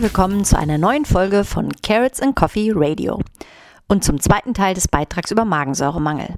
Herzlich willkommen zu einer neuen Folge von Carrots and Coffee Radio und zum zweiten Teil des Beitrags über Magensäuremangel,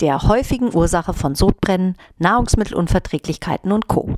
der häufigen Ursache von Sodbrennen, Nahrungsmittelunverträglichkeiten und Co.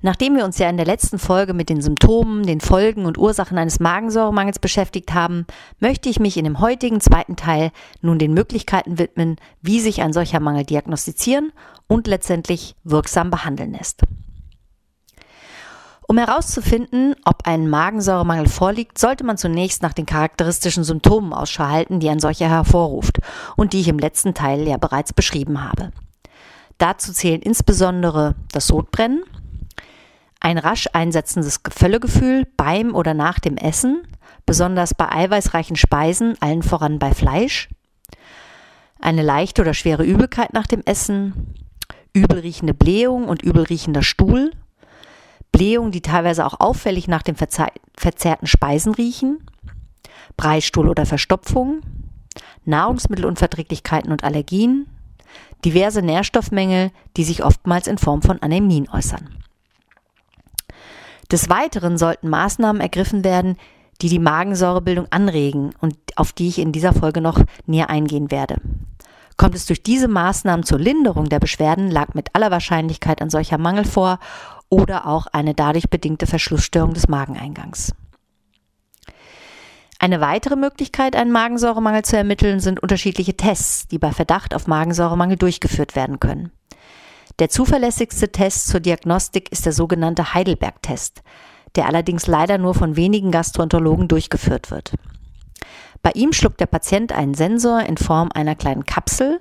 Nachdem wir uns ja in der letzten Folge mit den Symptomen, den Folgen und Ursachen eines Magensäuremangels beschäftigt haben, möchte ich mich in dem heutigen zweiten Teil nun den Möglichkeiten widmen, wie sich ein solcher Mangel diagnostizieren und letztendlich wirksam behandeln lässt. Um herauszufinden, ob ein Magensäuremangel vorliegt, sollte man zunächst nach den charakteristischen Symptomen Ausschau halten, die ein solcher hervorruft und die ich im letzten Teil ja bereits beschrieben habe. Dazu zählen insbesondere das Sodbrennen, ein rasch einsetzendes Völlegefühl beim oder nach dem Essen, besonders bei eiweißreichen Speisen, allen voran bei Fleisch, eine leichte oder schwere Übelkeit nach dem Essen, übelriechende Blähung und übelriechender Stuhl, Blähung, die teilweise auch auffällig nach den verzehrten Speisen riechen, Breistuhl oder Verstopfung, Nahrungsmittelunverträglichkeiten und Allergien, diverse Nährstoffmängel, die sich oftmals in Form von Anämien äußern. Des Weiteren sollten Maßnahmen ergriffen werden, die die Magensäurebildung anregen und auf die ich in dieser Folge noch näher eingehen werde. Kommt es durch diese Maßnahmen zur Linderung der Beschwerden, lag mit aller Wahrscheinlichkeit ein solcher Mangel vor oder auch eine dadurch bedingte Verschlussstörung des Mageneingangs. Eine weitere Möglichkeit, einen Magensäuremangel zu ermitteln, sind unterschiedliche Tests, die bei Verdacht auf Magensäuremangel durchgeführt werden können. Der zuverlässigste Test zur Diagnostik ist der sogenannte Heidelberg-Test, der allerdings leider nur von wenigen Gastroenterologen durchgeführt wird. Bei ihm schluckt der Patient einen Sensor in Form einer kleinen Kapsel,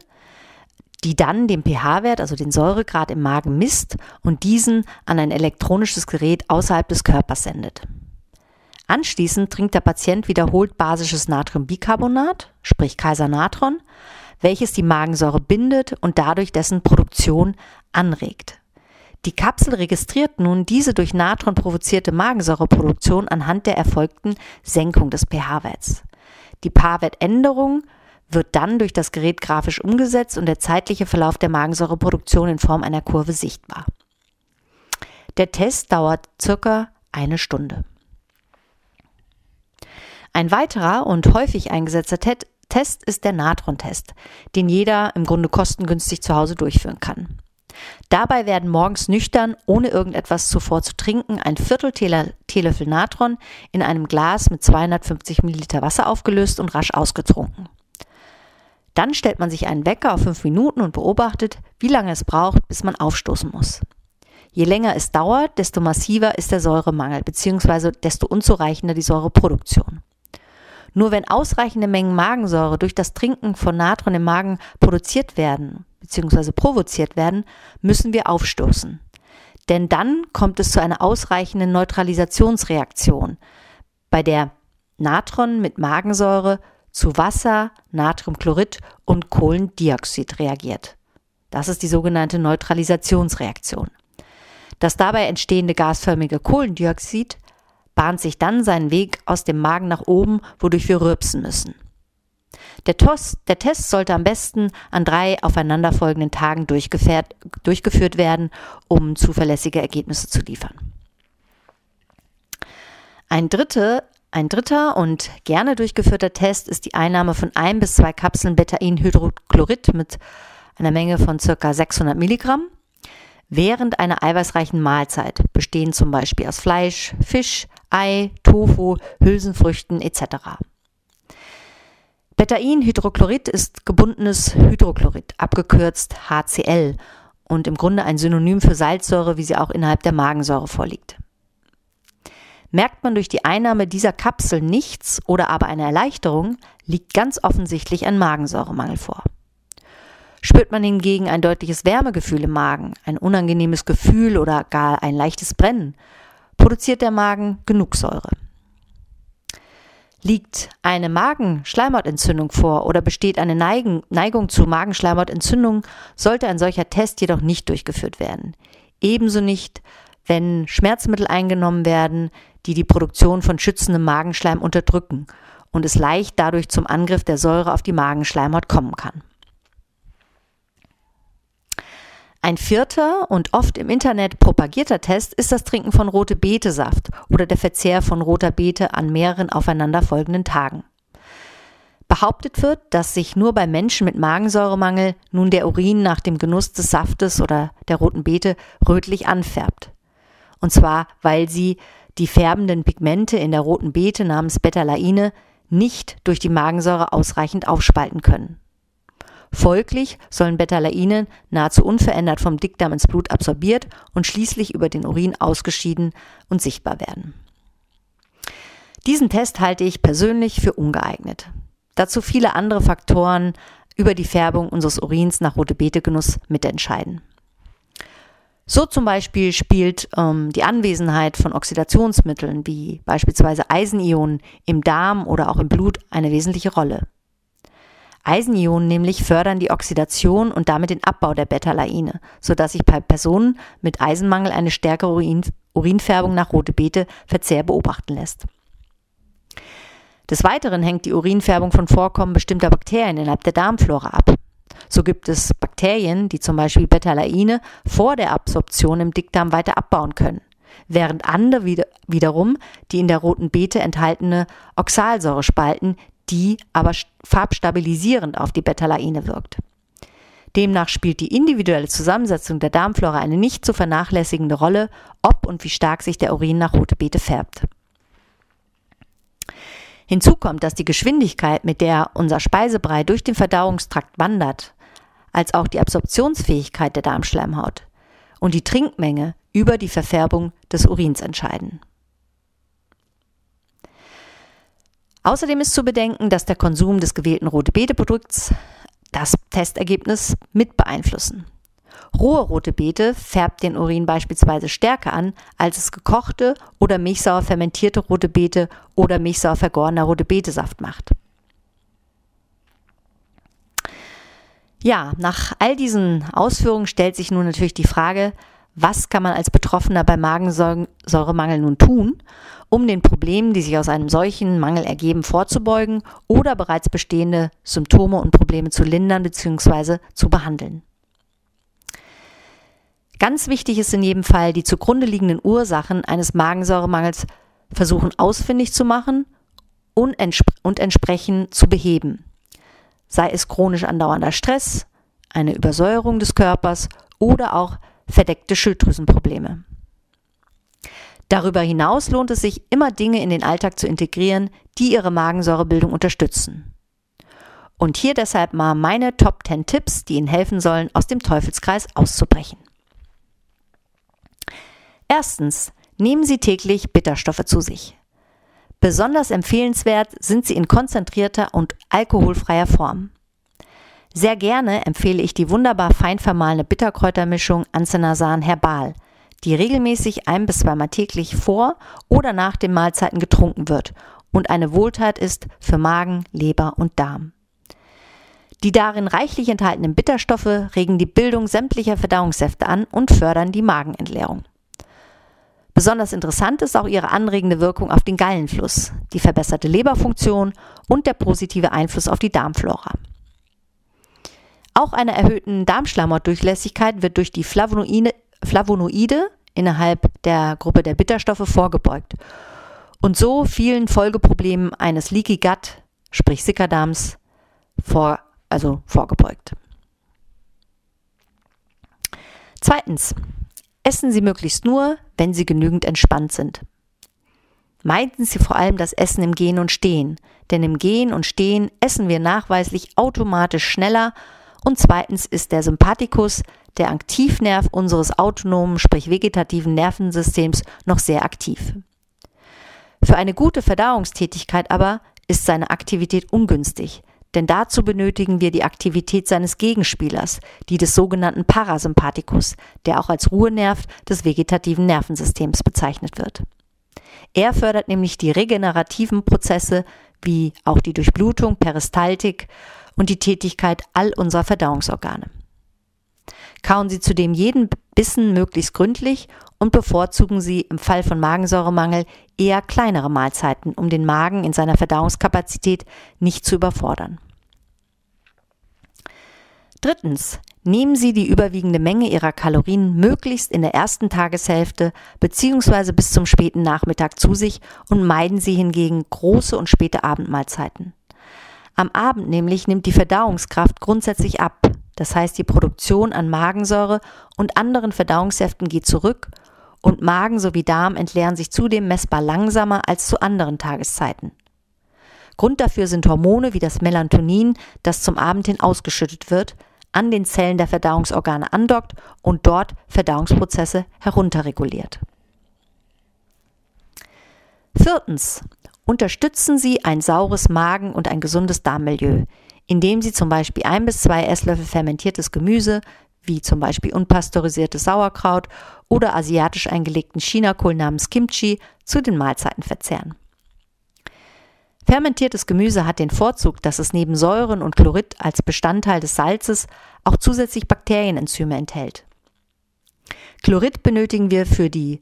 die dann den pH-Wert, also den Säuregrad im Magen misst und diesen an ein elektronisches Gerät außerhalb des Körpers sendet. Anschließend trinkt der Patient wiederholt basisches Natriumbicarbonat, sprich Kaisernatron, welches die Magensäure bindet und dadurch dessen Produktion anregt. Die Kapsel registriert nun diese durch Natron provozierte Magensäureproduktion anhand der erfolgten Senkung des pH-Werts. Die pH-Wertänderung wird dann durch das Gerät grafisch umgesetzt und der zeitliche Verlauf der Magensäureproduktion in Form einer Kurve sichtbar. Der Test dauert circa eine Stunde. Ein weiterer und häufig eingesetzter Test ist der Natron-Test, den jeder im Grunde kostengünstig zu Hause durchführen kann. Dabei werden morgens nüchtern, ohne irgendetwas zuvor zu trinken, ein Viertel Teelöffel Natron in einem Glas mit 250 Milliliter Wasser aufgelöst und rasch ausgetrunken. Dann stellt man sich einen Wecker auf fünf Minuten und beobachtet, wie lange es braucht, bis man aufstoßen muss. Je länger es dauert, desto massiver ist der Säuremangel bzw. desto unzureichender die Säureproduktion. Nur wenn ausreichende Mengen Magensäure durch das Trinken von Natron im Magen produziert werden bzw. provoziert werden, müssen wir aufstoßen. Denn dann kommt es zu einer ausreichenden Neutralisationsreaktion, bei der Natron mit Magensäure zu Wasser, Natriumchlorid und Kohlendioxid reagiert. Das ist die sogenannte Neutralisationsreaktion. Das dabei entstehende gasförmige Kohlendioxid bahnt sich dann seinen Weg aus dem Magen nach oben, wodurch wir rülpsen müssen. Der, Tost, der Test sollte am besten an drei aufeinanderfolgenden Tagen durchgeführt werden, um zuverlässige Ergebnisse zu liefern. Ein, dritte, ein dritter und gerne durchgeführter Test ist die Einnahme von ein bis zwei Kapseln Betainhydrochlorid mit einer Menge von ca. 600 Milligramm während einer eiweißreichen Mahlzeit, bestehend zum Beispiel aus Fleisch, Fisch, Ei, Tofu, Hülsenfrüchten etc. Betainhydrochlorid ist gebundenes Hydrochlorid, abgekürzt HCl und im Grunde ein Synonym für Salzsäure, wie sie auch innerhalb der Magensäure vorliegt. Merkt man durch die Einnahme dieser Kapsel nichts oder aber eine Erleichterung, liegt ganz offensichtlich ein Magensäuremangel vor. Spürt man hingegen ein deutliches Wärmegefühl im Magen, ein unangenehmes Gefühl oder gar ein leichtes Brennen, produziert der Magen genug Säure. Liegt eine Magenschleimhautentzündung vor oder besteht eine Neigung, zu Magenschleimhautentzündung, sollte ein solcher Test jedoch nicht durchgeführt werden. Ebenso nicht, wenn Schmerzmittel eingenommen werden, die die Produktion von schützendem Magenschleim unterdrücken und es leicht dadurch zum Angriff der Säure auf die Magenschleimhaut kommen kann. Ein vierter und oft im Internet propagierter Test ist das Trinken von rote Betesaft oder der Verzehr von roter Beete an mehreren aufeinanderfolgenden Tagen. Behauptet wird, dass sich nur bei Menschen mit Magensäuremangel nun der Urin nach dem Genuss des Saftes oder der roten Beete rötlich anfärbt. Und zwar, weil sie die färbenden Pigmente in der roten Beete namens Betalaine nicht durch die Magensäure ausreichend aufspalten können. Folglich sollen Betalaine nahezu unverändert vom Dickdarm ins Blut absorbiert und schließlich über den Urin ausgeschieden und sichtbar werden. Diesen Test halte ich persönlich für ungeeignet. Dazu viele andere Faktoren über die Färbung unseres Urins nach rote Beete-Genuss mitentscheiden. So zum Beispiel spielt ähm, die Anwesenheit von Oxidationsmitteln wie beispielsweise Eisenionen im Darm oder auch im Blut eine wesentliche Rolle. Eisenionen nämlich fördern die Oxidation und damit den Abbau der Betalaine, sodass sich bei Personen mit Eisenmangel eine stärkere Urin Urinfärbung nach rote Beete Verzehr beobachten lässt. Des Weiteren hängt die Urinfärbung von Vorkommen bestimmter Bakterien innerhalb der Darmflora ab. So gibt es Bakterien, die zum Beispiel Betalaine vor der Absorption im Dickdarm weiter abbauen können, während andere wieder, wiederum die in der roten Beete enthaltene Oxalsäure spalten, die aber farbstabilisierend auf die Betalaine wirkt. Demnach spielt die individuelle Zusammensetzung der Darmflora eine nicht zu vernachlässigende Rolle, ob und wie stark sich der Urin nach rote Beete färbt. Hinzu kommt, dass die Geschwindigkeit, mit der unser Speisebrei durch den Verdauungstrakt wandert, als auch die Absorptionsfähigkeit der Darmschleimhaut und die Trinkmenge über die Verfärbung des Urins entscheiden. Außerdem ist zu bedenken, dass der Konsum des gewählten Rote-Beete-Produkts das Testergebnis mit beeinflussen. Rohe rote Beete färbt den Urin beispielsweise stärker an, als es gekochte oder milchsauer fermentierte rote Beete oder milchsauer vergorener rote Beetesaft macht. Ja, nach all diesen Ausführungen stellt sich nun natürlich die Frage, was kann man als Betroffener bei Magensäuremangel nun tun, um den Problemen, die sich aus einem solchen Mangel ergeben, vorzubeugen oder bereits bestehende Symptome und Probleme zu lindern bzw. zu behandeln. Ganz wichtig ist in jedem Fall, die zugrunde liegenden Ursachen eines Magensäuremangels versuchen ausfindig zu machen und, entsp und entsprechend zu beheben. Sei es chronisch andauernder Stress, eine Übersäuerung des Körpers oder auch verdeckte Schilddrüsenprobleme. Darüber hinaus lohnt es sich, immer Dinge in den Alltag zu integrieren, die ihre Magensäurebildung unterstützen. Und hier deshalb mal meine Top 10 Tipps, die Ihnen helfen sollen, aus dem Teufelskreis auszubrechen. Erstens, nehmen Sie täglich Bitterstoffe zu sich. Besonders empfehlenswert sind sie in konzentrierter und alkoholfreier Form. Sehr gerne empfehle ich die wunderbar fein vermahlene Bitterkräutermischung Ancenasan Herbal, die regelmäßig ein bis zweimal täglich vor oder nach den Mahlzeiten getrunken wird und eine Wohltat ist für Magen, Leber und Darm. Die darin reichlich enthaltenen Bitterstoffe regen die Bildung sämtlicher Verdauungssäfte an und fördern die Magenentleerung. Besonders interessant ist auch ihre anregende Wirkung auf den Gallenfluss, die verbesserte Leberfunktion und der positive Einfluss auf die Darmflora. Auch einer erhöhten Darmschleimhautdurchlässigkeit wird durch die Flavonoide, Flavonoide innerhalb der Gruppe der Bitterstoffe vorgebeugt und so vielen Folgeproblemen eines Leaky Gut, sprich Sickerdarms, vor, also vorgebeugt. Zweitens, Essen Sie möglichst nur, wenn Sie genügend entspannt sind. Meiden Sie vor allem das Essen im Gehen und Stehen, denn im Gehen und Stehen essen wir nachweislich automatisch schneller und zweitens ist der Sympathikus, der Aktivnerv unseres autonomen, sprich vegetativen Nervensystems, noch sehr aktiv. Für eine gute Verdauungstätigkeit aber ist seine Aktivität ungünstig, denn dazu benötigen wir die Aktivität seines Gegenspielers, die des sogenannten Parasympathikus, der auch als Ruhenerv des vegetativen Nervensystems bezeichnet wird. Er fördert nämlich die regenerativen Prozesse wie auch die Durchblutung, Peristaltik und die Tätigkeit all unserer Verdauungsorgane. Kauen Sie zudem jeden Bissen möglichst gründlich und bevorzugen Sie im Fall von Magensäuremangel eher kleinere Mahlzeiten, um den Magen in seiner Verdauungskapazität nicht zu überfordern. Drittens, Nehmen Sie die überwiegende Menge Ihrer Kalorien möglichst in der ersten Tageshälfte bzw. bis zum späten Nachmittag zu sich und meiden Sie hingegen große und späte Abendmahlzeiten. Am Abend nämlich nimmt die Verdauungskraft grundsätzlich ab, das heißt die Produktion an Magensäure und anderen Verdauungssäften geht zurück und Magen sowie Darm entleeren sich zudem messbar langsamer als zu anderen Tageszeiten. Grund dafür sind Hormone wie das Melatonin, das zum Abend hin ausgeschüttet wird, an den Zellen der Verdauungsorgane andockt und dort Verdauungsprozesse herunterreguliert. Viertens. Unterstützen Sie ein saures Magen- und ein gesundes Darmmilieu, indem Sie zum Beispiel ein bis zwei Esslöffel fermentiertes Gemüse, wie zum Beispiel unpasteurisiertes Sauerkraut oder asiatisch eingelegten Chinakohl namens Kimchi, zu den Mahlzeiten verzehren. Fermentiertes Gemüse hat den Vorzug, dass es neben Säuren und Chlorid als Bestandteil des Salzes auch zusätzlich Bakterienenzyme enthält. Chlorid benötigen wir für die,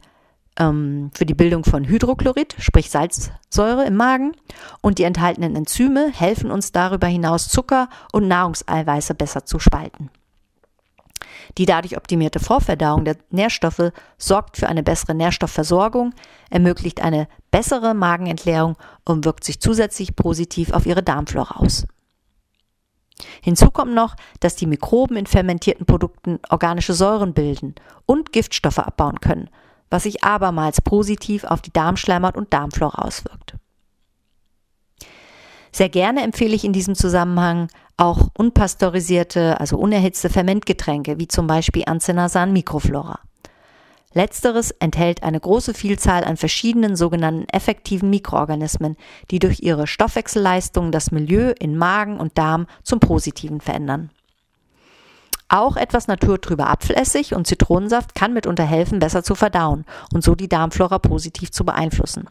ähm, für die Bildung von Hydrochlorid, sprich Salzsäure im Magen, und die enthaltenen Enzyme helfen uns darüber hinaus Zucker und Nahrungseiweiße besser zu spalten. Die dadurch optimierte Vorverdauung der Nährstoffe sorgt für eine bessere Nährstoffversorgung, ermöglicht eine bessere Magenentleerung und wirkt sich zusätzlich positiv auf ihre Darmflora aus. Hinzu kommt noch, dass die Mikroben in fermentierten Produkten organische Säuren bilden und Giftstoffe abbauen können, was sich abermals positiv auf die Darmschleimhaut und Darmflora auswirkt. Sehr gerne empfehle ich in diesem Zusammenhang auch unpasteurisierte, also unerhitzte Fermentgetränke, wie zum Beispiel Ancenasan Microflora. Letzteres enthält eine große Vielzahl an verschiedenen sogenannten effektiven Mikroorganismen, die durch ihre Stoffwechselleistung das Milieu in Magen und Darm zum Positiven verändern. Auch etwas naturtrüber Apfelessig und Zitronensaft kann mitunter helfen, besser zu verdauen und so die Darmflora positiv zu beeinflussen.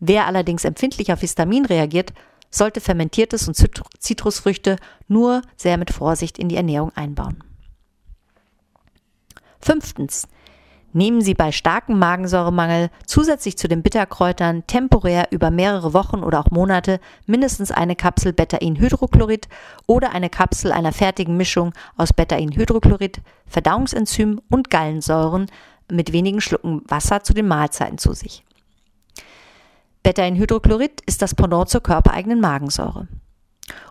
Wer allerdings empfindlich auf Histamin reagiert, sollte fermentiertes und Zitrusfrüchte nur sehr mit Vorsicht in die Ernährung einbauen. Fünftens. Nehmen Sie bei starkem Magensäuremangel zusätzlich zu den Bitterkräutern temporär über mehrere Wochen oder auch Monate mindestens eine Kapsel Betainhydrochlorid oder eine Kapsel einer fertigen Mischung aus Betainhydrochlorid, Verdauungsenzym und Gallensäuren mit wenigen Schlucken Wasser zu den Mahlzeiten zu sich. Beta-Hydrochlorid ist das Pendant zur körpereigenen Magensäure.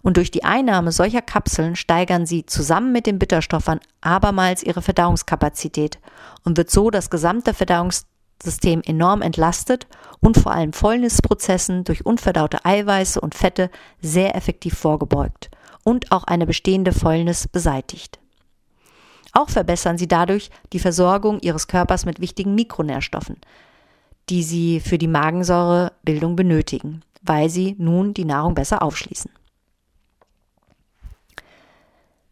Und durch die Einnahme solcher Kapseln steigern sie zusammen mit den Bitterstoffern abermals ihre Verdauungskapazität und wird so das gesamte Verdauungssystem enorm entlastet und vor allem Fäulnisprozessen durch unverdaute Eiweiße und Fette sehr effektiv vorgebeugt und auch eine bestehende Fäulnis beseitigt. Auch verbessern sie dadurch die Versorgung ihres Körpers mit wichtigen Mikronährstoffen, die sie für die Magensäurebildung benötigen, weil sie nun die Nahrung besser aufschließen.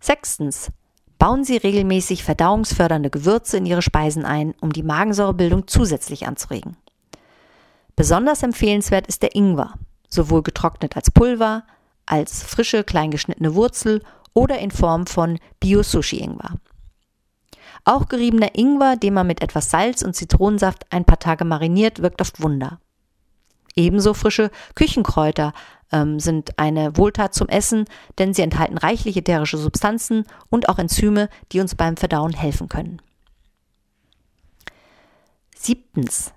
Sechstens. Bauen Sie regelmäßig verdauungsfördernde Gewürze in Ihre Speisen ein, um die Magensäurebildung zusätzlich anzuregen. Besonders empfehlenswert ist der Ingwer, sowohl getrocknet als Pulver, als frische kleingeschnittene Wurzel oder in Form von Bio-Sushi-Ingwer. Auch geriebener Ingwer, den man mit etwas Salz und Zitronensaft ein paar Tage mariniert, wirkt oft Wunder. Ebenso frische Küchenkräuter ähm, sind eine Wohltat zum Essen, denn sie enthalten reichlich ätherische Substanzen und auch Enzyme, die uns beim Verdauen helfen können. Siebtens.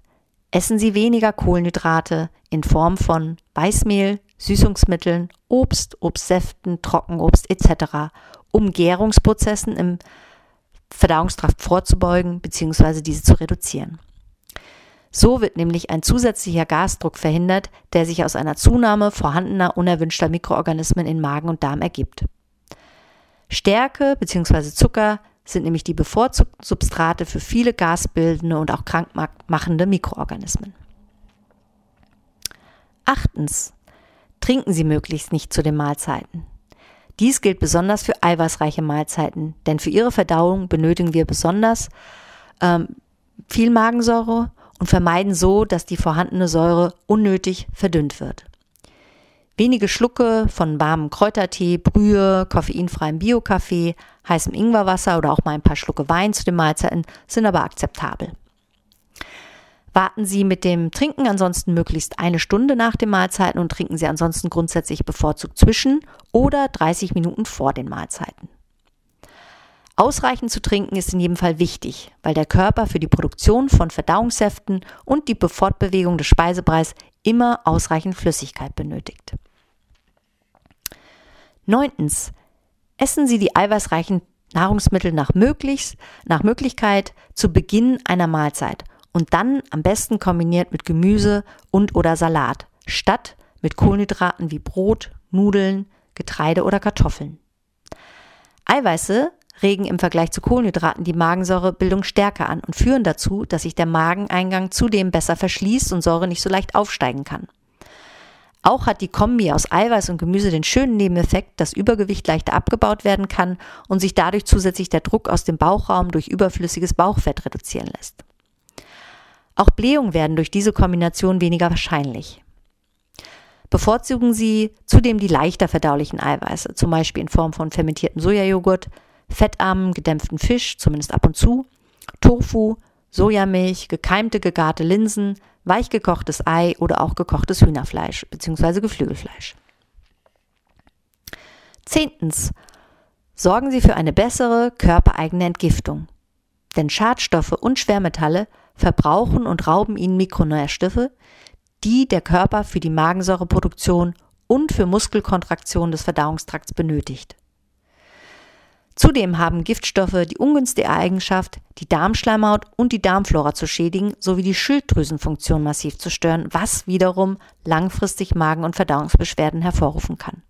Essen Sie weniger Kohlenhydrate in Form von Weißmehl, Süßungsmitteln, Obst, Obstsäften, Trockenobst etc., um Gärungsprozessen im Verdauungstrakt vorzubeugen bzw. diese zu reduzieren. So wird nämlich ein zusätzlicher Gasdruck verhindert, der sich aus einer Zunahme vorhandener unerwünschter Mikroorganismen in Magen und Darm ergibt. Stärke bzw. Zucker sind nämlich die bevorzugten Substrate für viele gasbildende und auch krankmachende Mikroorganismen. Achtens. Trinken Sie möglichst nicht zu den Mahlzeiten. Dies gilt besonders für eiweißreiche Mahlzeiten, denn für ihre Verdauung benötigen wir besonders ähm, viel Magensäure und vermeiden so, dass die vorhandene Säure unnötig verdünnt wird. Wenige Schlucke von warmem Kräutertee, Brühe, koffeinfreiem Bio-Kaffee, heißem Ingwerwasser oder auch mal ein paar Schlucke Wein zu den Mahlzeiten sind aber akzeptabel. Warten Sie mit dem Trinken ansonsten möglichst eine Stunde nach den Mahlzeiten und trinken Sie ansonsten grundsätzlich bevorzugt zwischen oder 30 Minuten vor den Mahlzeiten. Ausreichend zu trinken ist in jedem Fall wichtig, weil der Körper für die Produktion von Verdauungssäften und die Fortbewegung des Speisebreis immer ausreichend Flüssigkeit benötigt. Neuntens. Essen Sie die eiweißreichen Nahrungsmittel nach, möglichst, nach Möglichkeit zu Beginn einer Mahlzeit und dann am besten kombiniert mit Gemüse und oder Salat, statt mit Kohlenhydraten wie Brot, Nudeln, Getreide oder Kartoffeln. Eiweiße regen im Vergleich zu Kohlenhydraten die Magensäurebildung stärker an und führen dazu, dass sich der Mageneingang zudem besser verschließt und Säure nicht so leicht aufsteigen kann. Auch hat die Kombi aus Eiweiß und Gemüse den schönen Nebeneffekt, dass Übergewicht leichter abgebaut werden kann und sich dadurch zusätzlich der Druck aus dem Bauchraum durch überflüssiges Bauchfett reduzieren lässt. Auch Blähungen werden durch diese Kombination weniger wahrscheinlich. Bevorzugen Sie zudem die leichter verdaulichen Eiweiße, zum Beispiel in Form von fermentiertem Sojajoghurt, fettarmen, gedämpften Fisch, zumindest ab und zu, Tofu, Sojamilch, gekeimte, gegarte Linsen, weichgekochtes Ei oder auch gekochtes Hühnerfleisch bzw. Geflügelfleisch. Zehntens. Sorgen Sie für eine bessere körpereigene Entgiftung. Denn Schadstoffe und Schwermetalle verbrauchen und rauben Ihnen Mikronährstoffe, die der Körper für die Magensäureproduktion und für Muskelkontraktion des Verdauungstrakts benötigt. Zudem haben Giftstoffe die ungünstige Eigenschaft, die Darmschleimhaut und die Darmflora zu schädigen sowie die Schilddrüsenfunktion massiv zu stören, was wiederum langfristig Magen- und Verdauungsbeschwerden hervorrufen kann.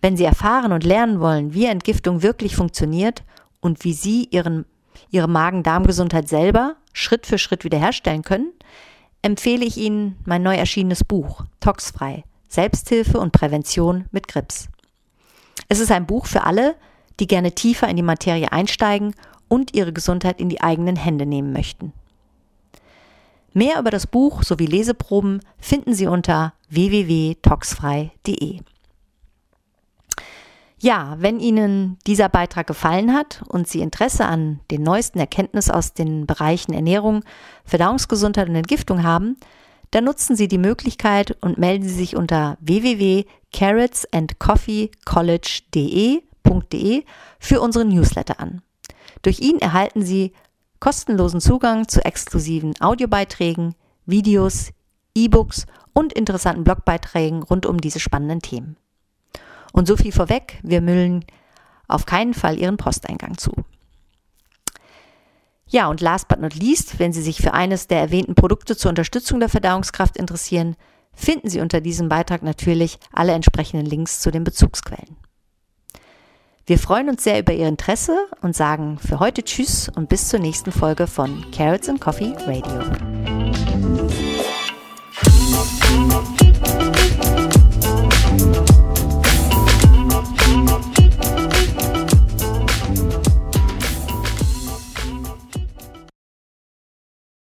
Wenn Sie erfahren und lernen wollen, wie Entgiftung wirklich funktioniert und wie Sie Ihren, Ihre Magen-Darm-Gesundheit selber Schritt für Schritt wiederherstellen können, empfehle ich Ihnen mein neu erschienenes Buch Toxfrei Selbsthilfe und Prävention mit Grips. Es ist ein Buch für alle, die gerne tiefer in die Materie einsteigen und ihre Gesundheit in die eigenen Hände nehmen möchten. Mehr über das Buch sowie Leseproben finden Sie unter www.toxfrei.de. Ja, wenn Ihnen dieser Beitrag gefallen hat und Sie Interesse an den neuesten Erkenntnissen aus den Bereichen Ernährung, Verdauungsgesundheit und Entgiftung haben, dann nutzen Sie die Möglichkeit und melden Sie sich unter www.carrotsandcoffeecollege.de www.ecom.de für unseren Newsletter an. Durch ihn erhalten Sie kostenlosen Zugang zu exklusiven Audiobeiträgen, Videos, E-Books und interessanten Blogbeiträgen rund um diese spannenden Themen. Und so viel vorweg, wir müllen auf keinen Fall Ihren Posteingang zu. Ja, und last but not least, wenn Sie sich für eines der erwähnten Produkte zur Unterstützung der Verdauungskraft interessieren, finden Sie unter diesem Beitrag natürlich alle entsprechenden Links zu den Bezugsquellen. Wir freuen uns sehr über Ihr Interesse und sagen für heute Tschüss und bis zur nächsten Folge von Carrots and Coffee Radio.